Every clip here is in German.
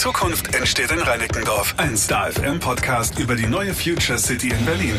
Zukunft entsteht in Reinickendorf. Ein Star FM Podcast über die neue Future City in Berlin.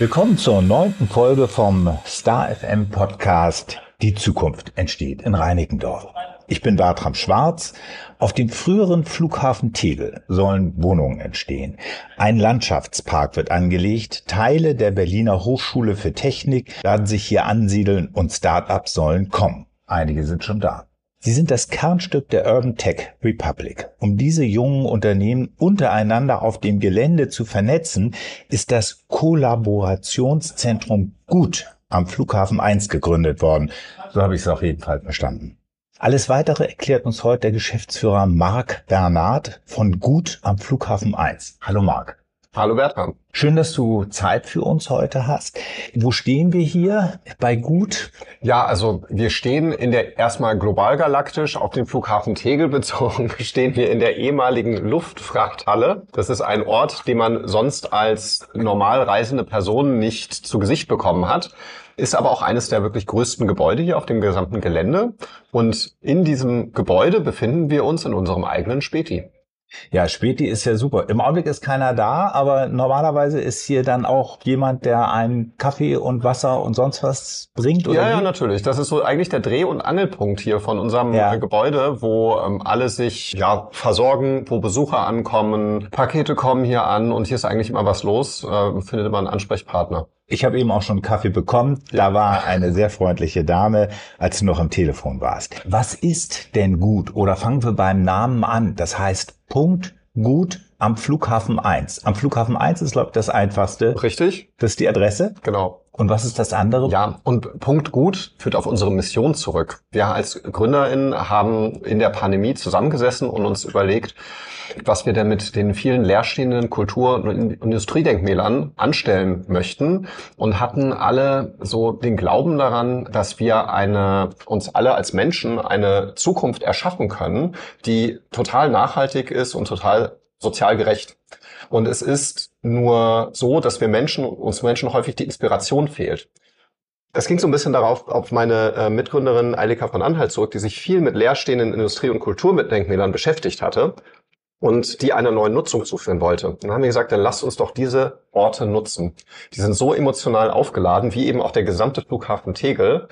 Willkommen zur neunten Folge vom Star FM Podcast Die Zukunft entsteht in Reinickendorf. Ich bin Bertram Schwarz. Auf dem früheren Flughafen Tegel sollen Wohnungen entstehen. Ein Landschaftspark wird angelegt. Teile der Berliner Hochschule für Technik werden sich hier ansiedeln und Start-ups sollen kommen. Einige sind schon da. Sie sind das Kernstück der Urban Tech Republic. Um diese jungen Unternehmen untereinander auf dem Gelände zu vernetzen, ist das Kollaborationszentrum Gut am Flughafen 1 gegründet worden. So habe ich es auf jeden Fall verstanden. Alles weitere erklärt uns heute der Geschäftsführer Marc Bernard von Gut am Flughafen 1. Hallo Marc. Hallo Bertram. Schön, dass du Zeit für uns heute hast. Wo stehen wir hier bei Gut? Ja, also wir stehen in der erstmal global galaktisch auf dem Flughafen Tegel bezogen, stehen wir in der ehemaligen Luftfrachthalle. Das ist ein Ort, den man sonst als normal reisende Person nicht zu Gesicht bekommen hat ist aber auch eines der wirklich größten Gebäude hier auf dem gesamten Gelände. Und in diesem Gebäude befinden wir uns in unserem eigenen Späti. Ja, Späti ist ja super. Im Augenblick ist keiner da, aber normalerweise ist hier dann auch jemand, der einen Kaffee und Wasser und sonst was bringt, oder? Ja, ja, natürlich. Das ist so eigentlich der Dreh- und Angelpunkt hier von unserem ja. Gebäude, wo ähm, alle sich ja versorgen, wo Besucher ankommen, Pakete kommen hier an und hier ist eigentlich immer was los, äh, findet man einen Ansprechpartner. Ich habe eben auch schon Kaffee bekommen. Da war eine sehr freundliche Dame, als du noch am Telefon warst. Was ist denn gut? Oder fangen wir beim Namen an. Das heißt Punkt gut am Flughafen 1. Am Flughafen 1 ist, glaube ich, das einfachste. Richtig. Das ist die Adresse. Genau. Und was ist das andere? Ja, und Punkt gut führt auf unsere Mission zurück. Wir als GründerInnen haben in der Pandemie zusammengesessen und uns überlegt, was wir denn mit den vielen leerstehenden Kultur- und Industriedenkmälern anstellen möchten und hatten alle so den Glauben daran, dass wir eine, uns alle als Menschen eine Zukunft erschaffen können, die total nachhaltig ist und total sozial gerecht. Und es ist nur so, dass wir Menschen, uns Menschen häufig die Inspiration fehlt. Es ging so ein bisschen darauf, auf meine äh, Mitgründerin Eilika von Anhalt zurück, die sich viel mit leerstehenden Industrie- und Kulturdenkmälern beschäftigt hatte und die einer neuen Nutzung zuführen wollte. dann haben wir gesagt, dann lasst uns doch diese Orte nutzen. Die sind so emotional aufgeladen, wie eben auch der gesamte Flughafen Tegel,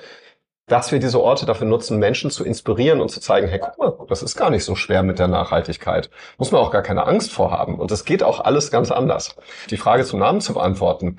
dass wir diese Orte dafür nutzen, Menschen zu inspirieren und zu zeigen, hey, guck mal, das ist gar nicht so schwer mit der Nachhaltigkeit. Muss man auch gar keine Angst vorhaben. Und es geht auch alles ganz anders. Die Frage zum Namen zu beantworten.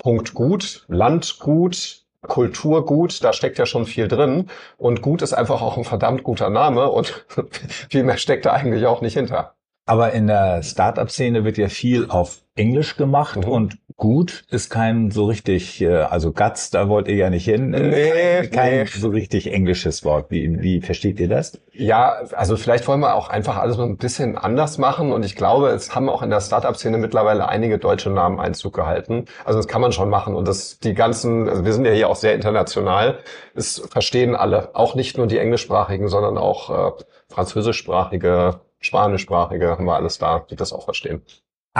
Punkt gut, Land gut, Kulturgut, da steckt ja schon viel drin. Und gut ist einfach auch ein verdammt guter Name und viel mehr steckt da eigentlich auch nicht hinter. Aber in der Startup-Szene wird ja viel auf Englisch gemacht mhm. und gut ist kein so richtig, äh, also Guts, da wollt ihr ja nicht hin. Nee, kein nee. so richtig englisches Wort. Wie, wie versteht ihr das? Ja, also vielleicht wollen wir auch einfach alles mal ein bisschen anders machen und ich glaube, es haben auch in der Startup-Szene mittlerweile einige deutsche Namen Einzug gehalten. Also das kann man schon machen und das, die ganzen, also wir sind ja hier auch sehr international, es verstehen alle, auch nicht nur die englischsprachigen, sondern auch äh, französischsprachige, spanischsprachige haben wir alles da, die das auch verstehen.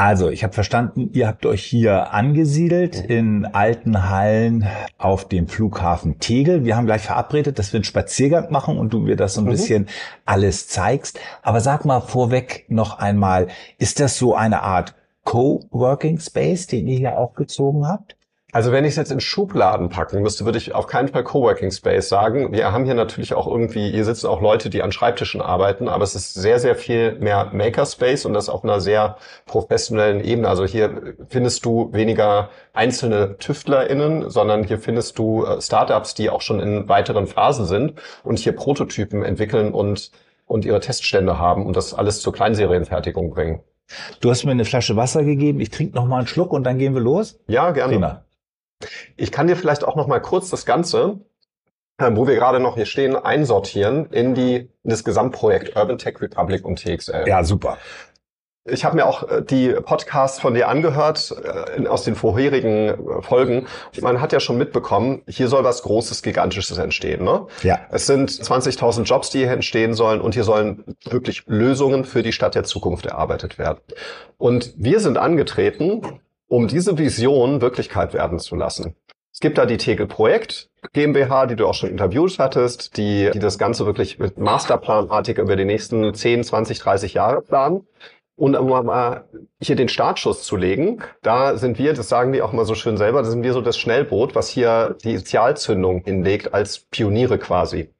Also, ich habe verstanden, ihr habt euch hier angesiedelt in alten Hallen auf dem Flughafen Tegel. Wir haben gleich verabredet, dass wir einen Spaziergang machen und du mir das so ein mhm. bisschen alles zeigst. Aber sag mal vorweg noch einmal, ist das so eine Art Coworking Space, den ihr hier aufgezogen habt? Also wenn ich es jetzt in Schubladen packen müsste, würde ich auf keinen Fall Coworking Space sagen. Wir haben hier natürlich auch irgendwie, hier sitzen auch Leute, die an Schreibtischen arbeiten, aber es ist sehr, sehr viel mehr Makerspace und das auf einer sehr professionellen Ebene. Also hier findest du weniger einzelne TüftlerInnen, sondern hier findest du äh, Startups, die auch schon in weiteren Phasen sind und hier Prototypen entwickeln und, und ihre Teststände haben und das alles zur Kleinserienfertigung bringen. Du hast mir eine Flasche Wasser gegeben. Ich trinke noch mal einen Schluck und dann gehen wir los. Ja, gerne. Prima. Ich kann dir vielleicht auch noch mal kurz das Ganze, äh, wo wir gerade noch hier stehen, einsortieren in die in das Gesamtprojekt Urban Tech Republic und TXL. Ja, super. Ich habe mir auch äh, die Podcasts von dir angehört äh, aus den vorherigen Folgen. Man hat ja schon mitbekommen, hier soll was Großes, Gigantisches entstehen. Ne? Ja. Es sind 20.000 Jobs, die hier entstehen sollen und hier sollen wirklich Lösungen für die Stadt der Zukunft erarbeitet werden. Und wir sind angetreten, um diese Vision Wirklichkeit werden zu lassen. Es gibt da die Tegel Projekt GmbH, die du auch schon interviewt hattest, die, die das Ganze wirklich mit Masterplanartig über die nächsten 10, 20, 30 Jahre planen. Und um mal hier den Startschuss zu legen, da sind wir, das sagen die auch mal so schön selber, da sind wir so das Schnellboot, was hier die Initialzündung hinlegt als Pioniere quasi.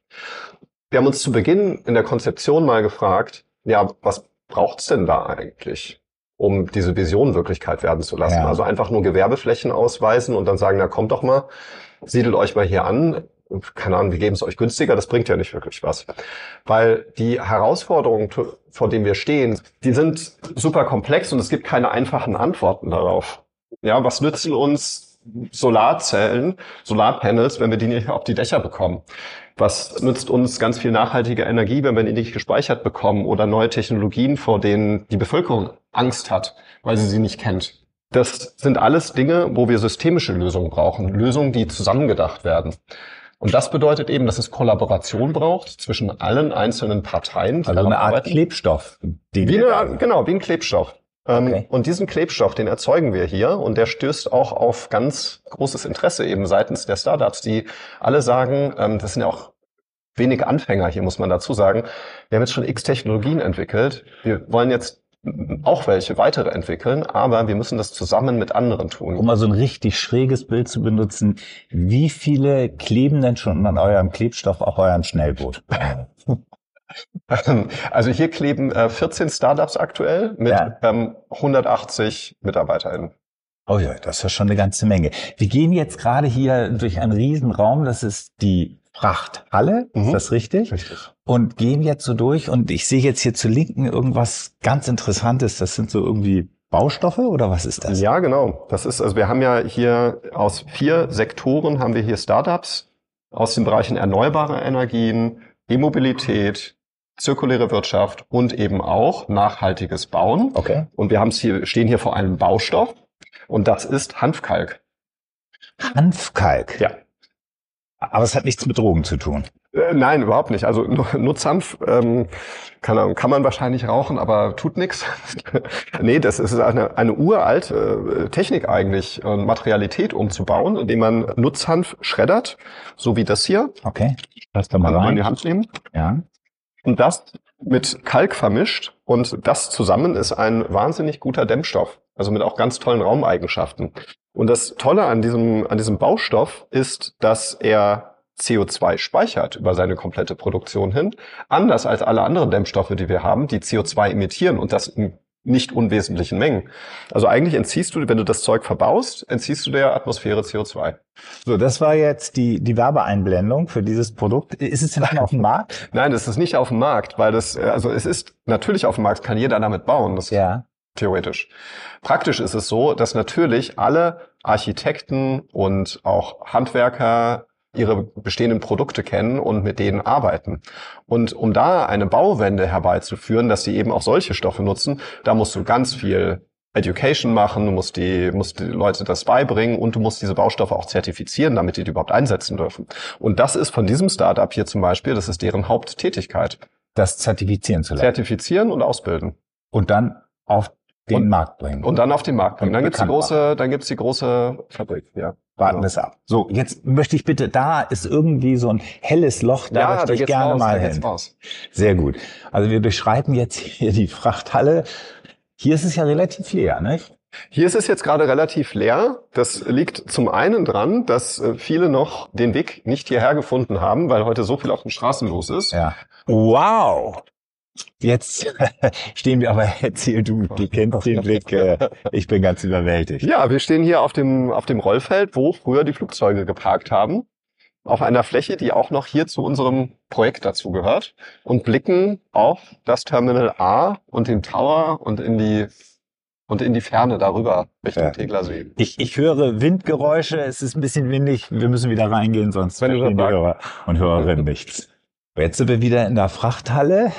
Wir haben uns zu Beginn in der Konzeption mal gefragt, ja, was braucht's denn da eigentlich? Um diese Vision Wirklichkeit werden zu lassen. Ja. Also einfach nur Gewerbeflächen ausweisen und dann sagen, na kommt doch mal, siedelt euch mal hier an. Keine Ahnung, wir geben es euch günstiger, das bringt ja nicht wirklich was. Weil die Herausforderungen, vor denen wir stehen, die sind super komplex und es gibt keine einfachen Antworten darauf. Ja, was nützen uns Solarzellen, Solarpanels, wenn wir die nicht auf die Dächer bekommen? Was nützt uns ganz viel nachhaltige Energie, wenn wir die nicht gespeichert bekommen oder neue Technologien, vor denen die Bevölkerung Angst hat, weil sie sie nicht kennt? Das sind alles Dinge, wo wir systemische Lösungen brauchen, Lösungen, die zusammengedacht werden. Und das bedeutet eben, dass es Kollaboration braucht zwischen allen einzelnen Parteien. Also eine Art arbeiten. Klebstoff. Wie eine, genau, wie ein Klebstoff. Ähm, okay. Und diesen Klebstoff, den erzeugen wir hier und der stößt auch auf ganz großes Interesse eben seitens der Startups, die alle sagen, ähm, das sind ja auch wenig Anfänger hier, muss man dazu sagen. Wir haben jetzt schon x Technologien entwickelt. Wir wollen jetzt auch welche weitere entwickeln, aber wir müssen das zusammen mit anderen tun. Um mal so ein richtig schräges Bild zu benutzen, wie viele kleben denn schon an eurem Klebstoff auf eurem Schnellboot? Also hier kleben äh, 14 Startups aktuell mit ja. ähm, 180 MitarbeiterInnen. Oh ja, das ist ja schon eine ganze Menge. Wir gehen jetzt gerade hier durch einen riesen Raum, das ist die Frachthalle, mhm. ist das richtig? Richtig. Und gehen jetzt so durch und ich sehe jetzt hier zu Linken irgendwas ganz Interessantes. Das sind so irgendwie Baustoffe oder was ist das? Ja, genau. Das ist, also wir haben ja hier aus vier Sektoren haben wir hier Startups aus den Bereichen erneuerbare Energien, E-Mobilität, zirkuläre Wirtschaft und eben auch nachhaltiges Bauen. Okay. Und wir haben es hier, stehen hier vor einem Baustoff und das ist Hanfkalk. Hanfkalk? Ja. Aber es hat nichts mit Drogen zu tun. Äh, nein, überhaupt nicht. Also Nutzhanf ähm, kann, kann man wahrscheinlich rauchen, aber tut nichts. nee, das ist eine, eine uralte äh, Technik eigentlich, äh, Materialität umzubauen, indem man Nutzhanf schreddert, so wie das hier. Okay. Lass da mal rein. in die Hand nehmen. Ja. Und das mit Kalk vermischt und das zusammen ist ein wahnsinnig guter Dämmstoff. Also mit auch ganz tollen Raumeigenschaften. Und das Tolle an diesem, an diesem Baustoff ist, dass er CO2 speichert über seine komplette Produktion hin. Anders als alle anderen Dämmstoffe, die wir haben, die CO2 emittieren und das in nicht unwesentlichen Mengen. Also eigentlich entziehst du, wenn du das Zeug verbaust, entziehst du der Atmosphäre CO2. So, das war jetzt die, die Werbeeinblendung für dieses Produkt. Ist es denn schon auf dem Markt? Nein, das ist nicht auf dem Markt, weil das, also es ist natürlich auf dem Markt, kann jeder damit bauen. Das ja. Theoretisch. Praktisch ist es so, dass natürlich alle Architekten und auch Handwerker ihre bestehenden Produkte kennen und mit denen arbeiten. Und um da eine Bauwende herbeizuführen, dass sie eben auch solche Stoffe nutzen, da musst du ganz viel Education machen, du musst die, musst die Leute das beibringen und du musst diese Baustoffe auch zertifizieren, damit die die überhaupt einsetzen dürfen. Und das ist von diesem Startup hier zum Beispiel, das ist deren Haupttätigkeit. Das zertifizieren zu lassen. Zertifizieren und ausbilden. Und dann auf den und, Markt bringen. Und dann auf den Markt bringen. Dann gibt's die große, dann gibt's die große Fabrik, ja. Warten wir es ab. So, jetzt möchte ich bitte, da ist irgendwie so ein helles Loch, da ja, möchte ich gerne raus, mal hin. Raus. Sehr gut. Also wir beschreiten jetzt hier die Frachthalle. Hier ist es ja relativ leer, nicht? Hier ist es jetzt gerade relativ leer. Das liegt zum einen dran, dass äh, viele noch den Weg nicht hierher gefunden haben, weil heute so viel auf den Straßen los ist. Ja. Wow. Jetzt stehen wir aber, erzähl du, du kennst den Blick, äh, ich bin ganz überwältigt. Ja, wir stehen hier auf dem, auf dem Rollfeld, wo früher die Flugzeuge geparkt haben, auf einer Fläche, die auch noch hier zu unserem Projekt dazu gehört und blicken auf das Terminal A und den Tower und in die und in die Ferne darüber Richtung ja. Teglersee. Ich, ich höre Windgeräusche, es ist ein bisschen windig, wir müssen wieder reingehen, sonst Wenn verstehen die Hörer und Hörerinnen nichts. Jetzt sind wir wieder in der Frachthalle.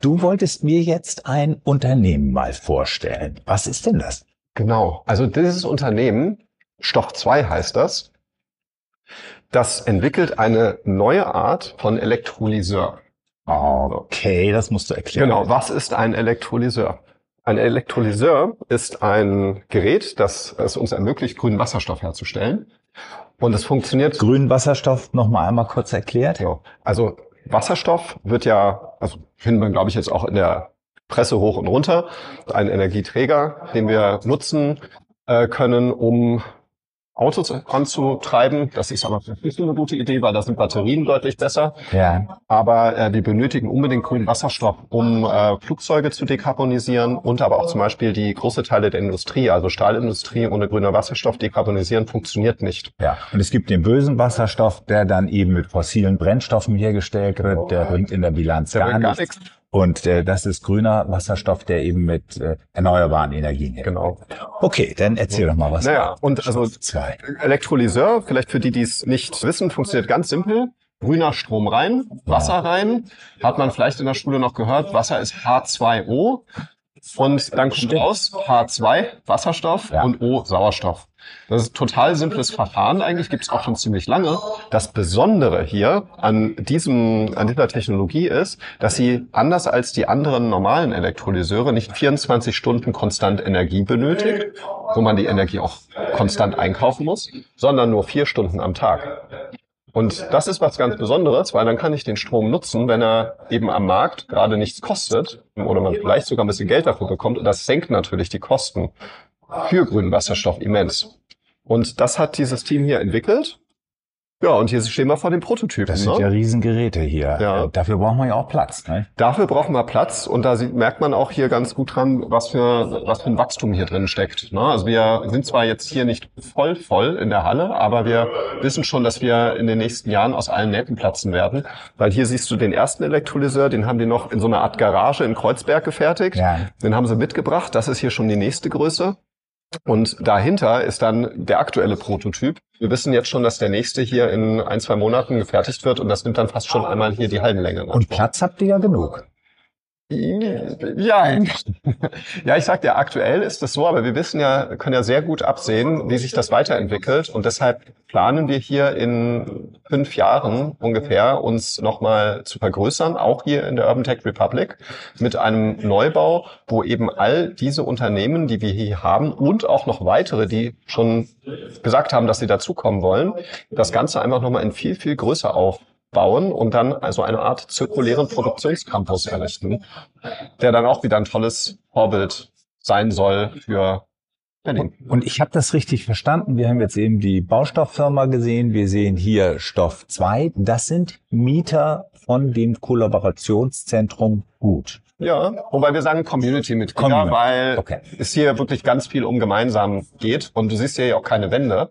Du wolltest mir jetzt ein Unternehmen mal vorstellen. Was ist denn das? Genau. Also dieses Unternehmen, Stoff 2 heißt das, das entwickelt eine neue Art von Elektrolyseur. Okay, das musst du erklären. Genau. Was ist ein Elektrolyseur? Ein Elektrolyseur ist ein Gerät, das es uns ermöglicht, grünen Wasserstoff herzustellen. Und es funktioniert. Grünen Wasserstoff noch mal einmal kurz erklärt. Ja. Also Wasserstoff wird ja, also finden wir, glaube ich, jetzt auch in der Presse hoch und runter, ein Energieträger, den wir nutzen äh, können, um Autos anzutreiben. Das ist aber nicht eine gute Idee, weil da sind Batterien deutlich besser. Ja. Aber äh, wir benötigen unbedingt grünen Wasserstoff, um äh, Flugzeuge zu dekarbonisieren und aber auch zum Beispiel die große Teile der Industrie, also Stahlindustrie ohne grüner Wasserstoff dekarbonisieren funktioniert nicht. Ja. Und es gibt den bösen Wasserstoff, der dann eben mit fossilen Brennstoffen hergestellt wird. Der bringt in der Bilanz Der gar, gar nichts. nichts. Und äh, das ist grüner Wasserstoff, der eben mit äh, erneuerbaren Energien hergestellt Genau. Okay, dann erzähl doch mal was. Naja, und also zwei. Elektrolyseur, vielleicht für die, die es nicht wissen, funktioniert ganz simpel. Grüner Strom rein, Wasser rein. Hat man vielleicht in der Schule noch gehört. Wasser ist H2O. Und dann kommt raus H2, Wasserstoff Ja. und O, Sauerstoff. Das ist ein total simples Verfahren eigentlich, gibt es auch schon ziemlich lange. Das Besondere hier an diesem, an dieser Technologie ist, dass sie anders als die anderen normalen Elektrolyseure nicht 24 Stunden konstant Energie benötigt, wo man die Energie auch konstant einkaufen muss, sondern nur vier Stunden am Tag. Und das ist was ganz Besonderes, weil dann kann ich den Strom nutzen, wenn er eben am Markt gerade nichts kostet oder man vielleicht sogar ein bisschen Geld dafür bekommt. Und das senkt natürlich die Kosten für grünen Wasserstoff immens. Und das hat dieses Team hier entwickelt. Ja, und hier stehen wir vor dem Prototypen. Das sind ne? ja Riesengeräte hier. Ja. Äh, Dafür braucht man ja auch Platz. Ne? Dafür brauchen wir Platz und da sieht, merkt man auch hier ganz gut dran, was für, was für ein Wachstum hier drin steckt. Ne? Also wir sind zwar jetzt hier nicht voll voll in der Halle, aber wir wissen schon, dass wir in den nächsten Jahren aus allen Nähten platzen werden. Weil hier siehst du den ersten Elektrolyseur, den haben die noch in so einer Art Garage in Kreuzberg gefertigt. Ja. Den haben sie mitgebracht. Das ist hier schon die nächste Größe. Und dahinter ist dann der aktuelle Prototyp. Wir wissen jetzt schon, dass der nächste hier in ein, zwei Monaten gefertigt wird und das nimmt dann fast schon einmal hier die Hallenlänge. Und. Platz habt ihr ja genug. Ja, ja, ich sag dir, aktuell ist das so, aber wir wissen ja, können ja sehr gut absehen, wie sich das weiterentwickelt. Und deshalb planen wir hier in fünf Jahren ungefähr uns nochmal zu vergrößern, auch hier in der Urban Tech Republic mit einem Neubau, wo eben all diese Unternehmen, die wir hier haben und auch noch weitere, die schon gesagt haben, dass sie dazukommen wollen, das Ganze einfach nochmal in viel, viel größer auf bauen und dann also eine Art zirkulären Produktionscampus errichten, der dann auch wieder ein tolles Vorbild sein soll für Berlin. Und ich habe das richtig verstanden. Wir haben jetzt eben die Baustofffirma gesehen. Wir sehen hier Stoff 2. Das sind Mieter von dem Kollaborationszentrum Gut. Ja, wobei wir sagen Community-Mitglieder, Community. weil Okay. es hier wirklich ganz viel um gemeinsam geht und du siehst hier ja auch keine Wände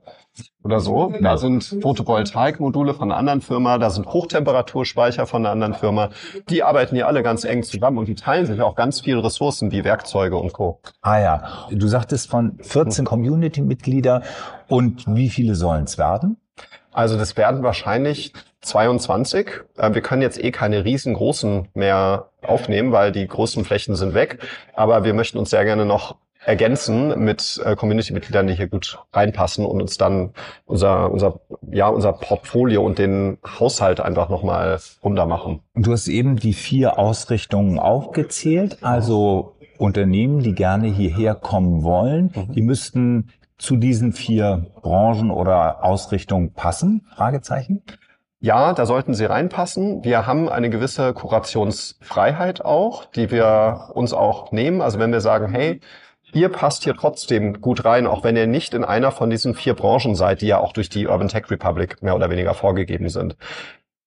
oder so. Da sind Photovoltaikmodule von einer anderen Firma, da sind Hochtemperaturspeicher von einer anderen Firma. Die arbeiten hier alle ganz eng zusammen und die teilen sich auch ganz viele Ressourcen wie Werkzeuge und Co. Ah ja, du sagtest von 14 Community-Mitglieder. Und wie viele sollen es werden? Also das werden wahrscheinlich 22. Äh, Wir können jetzt eh keine riesengroßen mehr aufnehmen, weil die großen Flächen sind weg. Aber wir möchten uns sehr gerne noch ergänzen mit äh, Community-Mitgliedern, die hier gut reinpassen und uns dann unser, unser, ja, unser Portfolio und den Haushalt einfach nochmal runder machen. Und du hast eben die vier Ausrichtungen aufgezählt. Also Unternehmen, die gerne hierher kommen wollen, die müssten zu diesen vier Branchen oder Ausrichtungen passen? Fragezeichen. Ja, da sollten sie reinpassen. Wir haben eine gewisse Kurationsfreiheit auch, die wir uns auch nehmen. Also wenn wir sagen, hey, ihr passt hier trotzdem gut rein, auch wenn ihr nicht in einer von diesen vier Branchen seid, die ja auch durch die Urban Tech Republic mehr oder weniger vorgegeben sind.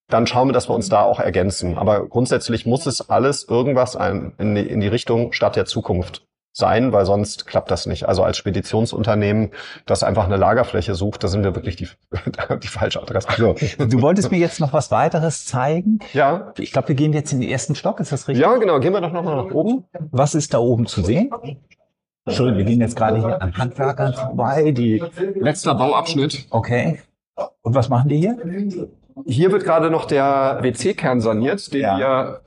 Dann schauen wir, dass wir uns da auch ergänzen. Aber grundsätzlich muss es alles irgendwas in die Richtung Stadt der Zukunft sein, weil sonst klappt das nicht. Also als Speditionsunternehmen, das einfach eine Lagerfläche sucht, da sind wir wirklich die, die falsche Adresse. So, du wolltest mir jetzt noch was weiteres zeigen. Ja, Ich glaube, wir gehen jetzt in den ersten Stock. Ist das richtig? ja, genau. Gehen wir doch nochmal nach oben. Was ist da oben zu sehen? Entschuldigung, wir gehen jetzt gerade hier an Handwerkern vorbei, die, Letzter Bauabschnitt. okay. Und was machen die hier? Hier wird gerade noch der WC-Kern saniert, den Ja. wir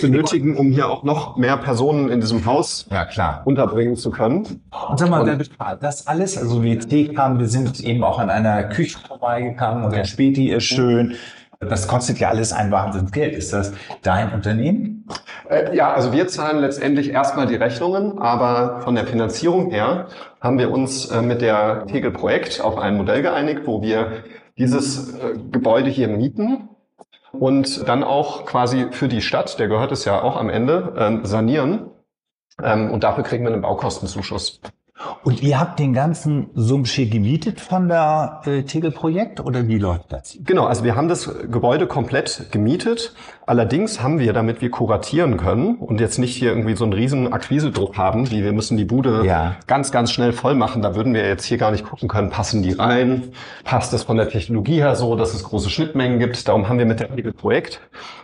benötigen, um hier auch noch mehr Personen in diesem Haus Ja, klar. unterbringen zu können. Und sag mal, das alles, also WC kam, wir sind eben auch an einer Küche vorbeigegangen und der Späti ist schön. Das kostet ja alles ein Wahnsinnsgeld. Ist das dein Unternehmen? Äh, ja, also wir zahlen letztendlich erstmal die Rechnungen, aber von der Finanzierung her haben wir uns äh, mit der Tegel Projekt auf ein Modell geeinigt, wo wir dieses äh, Gebäude hier mieten und dann auch quasi für die Stadt, der gehört es ja auch am Ende, ähm, sanieren. Ähm, und dafür kriegen wir einen Baukostenzuschuss. Und ihr habt den ganzen Sumsche gemietet von der äh, Tegel-Projekt oder wie läuft das? Genau, also wir haben das Gebäude komplett gemietet. Allerdings haben wir, damit wir kuratieren können und jetzt nicht hier irgendwie so einen riesen Akquisedruck haben, wie wir müssen die Bude ja. ganz, ganz schnell voll machen. Da würden wir jetzt hier gar nicht gucken können, passen die rein? Passt es von der Technologie her so, dass es große Schnittmengen gibt? Darum haben wir mit der Tegel-Projekt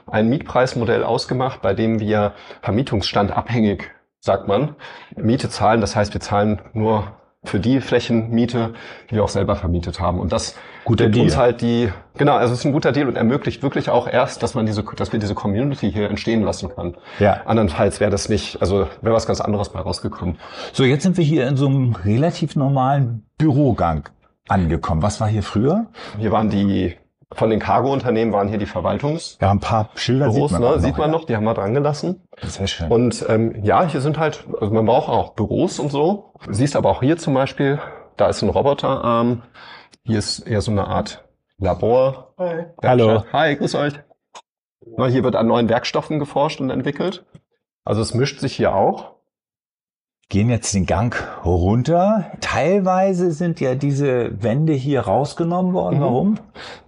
ein Mietpreismodell ausgemacht, bei dem wir Vermietungsstand abhängig sagt man, Miete zahlen. Das heißt, wir zahlen nur für die Flächenmiete, die wir auch selber vermietet haben. Und das guter gibt Deal. uns halt die, genau, also es ist ein guter Deal und ermöglicht wirklich auch erst, dass man diese, dass wir diese Community hier entstehen lassen kann. Ja. Andernfalls wäre das nicht, also wäre was ganz anderes bei rausgekommen. So, jetzt sind wir hier in so einem relativ normalen Bürogang angekommen. Was war hier früher? Hier waren die von den Cargo-Unternehmen waren hier die Verwaltungs. Ja, ein paar Schilder Büros, sieht man, ne? noch, sieht man noch, die haben wir dran gelassen. Sehr schön. Und ähm, ja, hier sind halt, also man braucht auch Büros und so. Du siehst aber auch hier zum Beispiel, da ist ein Roboterarm. Hier ist eher so eine Art Labor. Hi. Hallo. Hi, grüß euch. Na, hier wird an neuen Werkstoffen geforscht und entwickelt. Also es mischt sich hier auch gehen jetzt den Gang runter. Teilweise sind ja diese Wände hier rausgenommen worden. Mhm. Warum?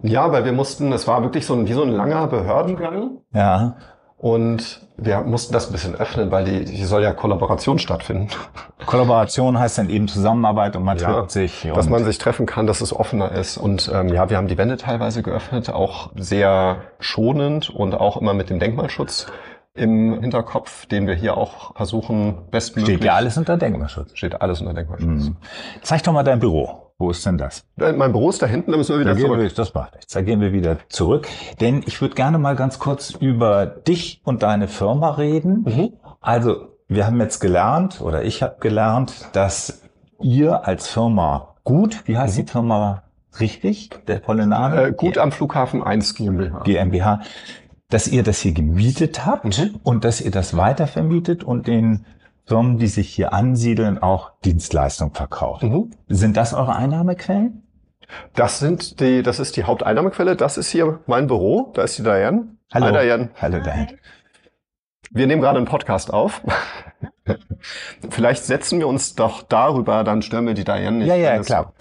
Ja, weil wir mussten, es war wirklich so ein, wie so ein langer Behördengang. Ja. Und wir mussten das ein bisschen öffnen, weil die, hier soll ja Kollaboration stattfinden. Kollaboration heißt dann eben Zusammenarbeit und man ja, trifft sich. Dass man sich treffen kann, dass es offener ist. Und ähm, ja, wir haben die Wände teilweise geöffnet, auch sehr schonend und auch immer mit dem Denkmalschutz im Hinterkopf, den wir hier auch versuchen, bestmöglich. Steht ja alles unter Denkmalschutz. Steht alles unter Denkmalschutz. Mhm. Zeig doch mal dein Büro. Wo ist denn das? Äh, mein Büro ist da hinten, da müssen wir wieder da zurück. Wir, das macht nichts. Da gehen wir wieder zurück. Denn ich würde gerne mal ganz kurz über dich und deine Firma reden. Mhm. Also, wir haben jetzt gelernt, oder ich habe gelernt, dass ihr als Firma gut, wie heißt mhm. die Firma richtig? Der volle Name? Äh, gut am Flughafen 1 GmbH. GmbH dass ihr das hier gemietet habt mhm. und dass ihr das weitervermietet und den Firmen, die sich hier ansiedeln, auch Dienstleistungen verkauft. Mhm. Sind das eure Einnahmequellen? Das sind die, das ist die Haupteinnahmequelle. Das ist hier mein Büro. Da ist die Diane. Hallo. Hi, Diane. Hallo, Diane. Wir nehmen gerade einen Podcast auf. Vielleicht setzen wir uns doch darüber, dann stören wir die Diane nicht. Ja, ja, klar.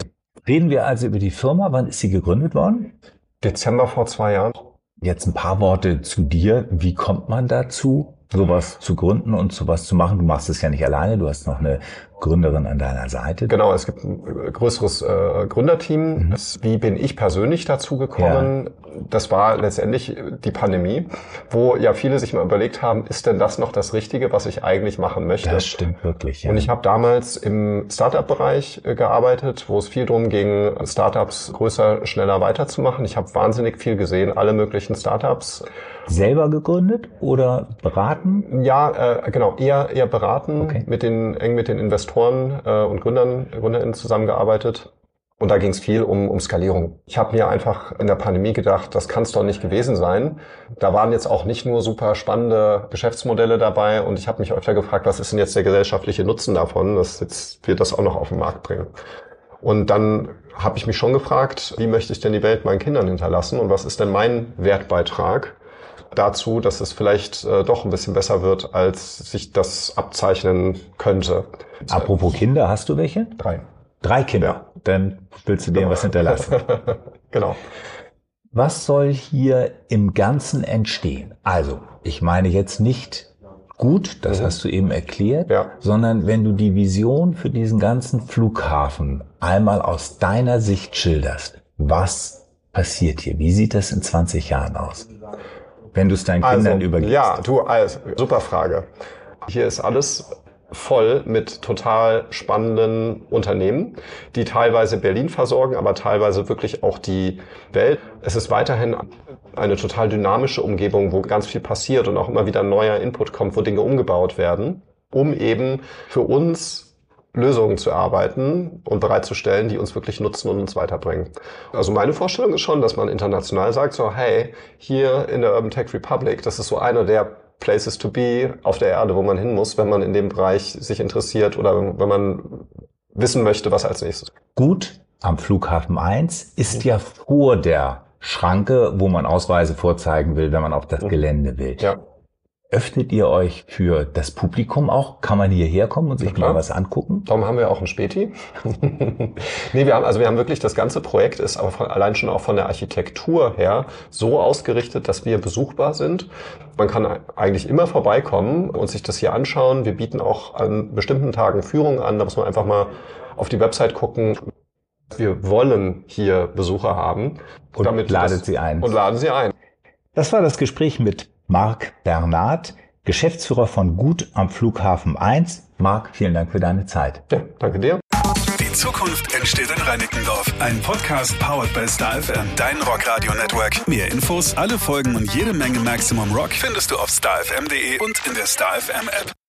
Reden wir also über die Firma. Wann ist sie gegründet worden? Dezember vor zwei Jahren. Jetzt ein paar Worte zu dir. Wie kommt man dazu, sowas zu gründen und sowas zu machen? Du machst es ja nicht alleine, du hast noch eine Gründerin an deiner Seite. Genau, es gibt ein größeres äh, Gründerteam. Mhm. Wie bin ich persönlich dazu gekommen? Ja. Das war letztendlich die Pandemie, wo ja viele sich mal überlegt haben, ist denn das noch das Richtige, was ich eigentlich machen möchte? Das stimmt wirklich. Ja. Und ich habe damals im Startup-Bereich äh, gearbeitet, wo es viel darum ging, Startups größer, schneller weiterzumachen. Ich habe wahnsinnig viel gesehen, alle möglichen Startups selber gegründet oder beraten? Ja, äh, genau, eher eher beraten, okay. mit den eng mit den Investoren äh, und Gründern, Gründerinnen zusammengearbeitet. Und da ging es viel um, um Skalierung. Ich habe mir einfach in der Pandemie gedacht, das kann es doch nicht gewesen sein. Da waren jetzt auch nicht nur super spannende Geschäftsmodelle dabei und ich habe mich öfter gefragt, was ist denn jetzt der gesellschaftliche Nutzen davon, dass jetzt wir das auch noch auf den Markt bringen. Und dann habe ich mich schon gefragt, wie möchte ich denn die Welt meinen Kindern hinterlassen und was ist denn mein Wertbeitrag? Dazu, dass es vielleicht äh, doch ein bisschen besser wird, als sich das abzeichnen könnte. Apropos Kinder, hast du welche? Drei. Drei Kinder. Ja. Dann willst du denen was hinterlassen. genau. Was soll hier im Ganzen entstehen? Also, ich meine jetzt nicht gut, das mhm. hast du eben erklärt, ja. sondern wenn du die Vision für diesen ganzen Flughafen einmal aus deiner Sicht schilderst, was passiert hier? Wie sieht das in 20 Jahren aus? Wenn du es deinen Kindern also, übergibst? Ja, du, also, super Frage. Hier ist alles voll mit total spannenden Unternehmen, die teilweise Berlin versorgen, aber teilweise wirklich auch die Welt. Es ist weiterhin eine total dynamische Umgebung, wo ganz viel passiert und auch immer wieder neuer Input kommt, wo Dinge umgebaut werden, um eben für uns Lösungen zu erarbeiten und bereitzustellen, die uns wirklich nutzen und uns weiterbringen. Also meine Vorstellung ist schon, dass man international sagt, so hey, hier in der Urban Tech Republic, das ist so einer der Places to be auf der Erde, wo man hin muss, wenn man in dem Bereich sich interessiert oder wenn man wissen möchte, was als nächstes. Gut am Flughafen 1 ist ja vor der Schranke, wo man Ausweise vorzeigen will, wenn man auf das Gelände will. Ja. Öffnet ihr euch für das Publikum auch? Kann man hierher kommen und sich mal was angucken? Darum haben wir auch ein Späti. nee, wir haben, also wir haben wirklich, das ganze Projekt ist aber von, allein schon auch von der Architektur her so ausgerichtet, dass wir besuchbar sind. Man kann eigentlich immer vorbeikommen und sich das hier anschauen. Wir bieten auch an bestimmten Tagen Führungen an. Da muss man einfach mal auf die Website gucken. Wir wollen hier Besucher haben. Und damit ladet das- sie ein. Und laden sie ein. Das war das Gespräch mit Marc Bernard, Geschäftsführer von Gut am Flughafen 1. Marc, vielen Dank für deine Zeit. Ja, danke dir. Die Zukunft entsteht in Reinickendorf. Ein Podcast powered by Star FM, dein Rockradio Network. Mehr Infos, alle Folgen und jede Menge Maximum Rock findest du auf starfm.de und in der Star FM App.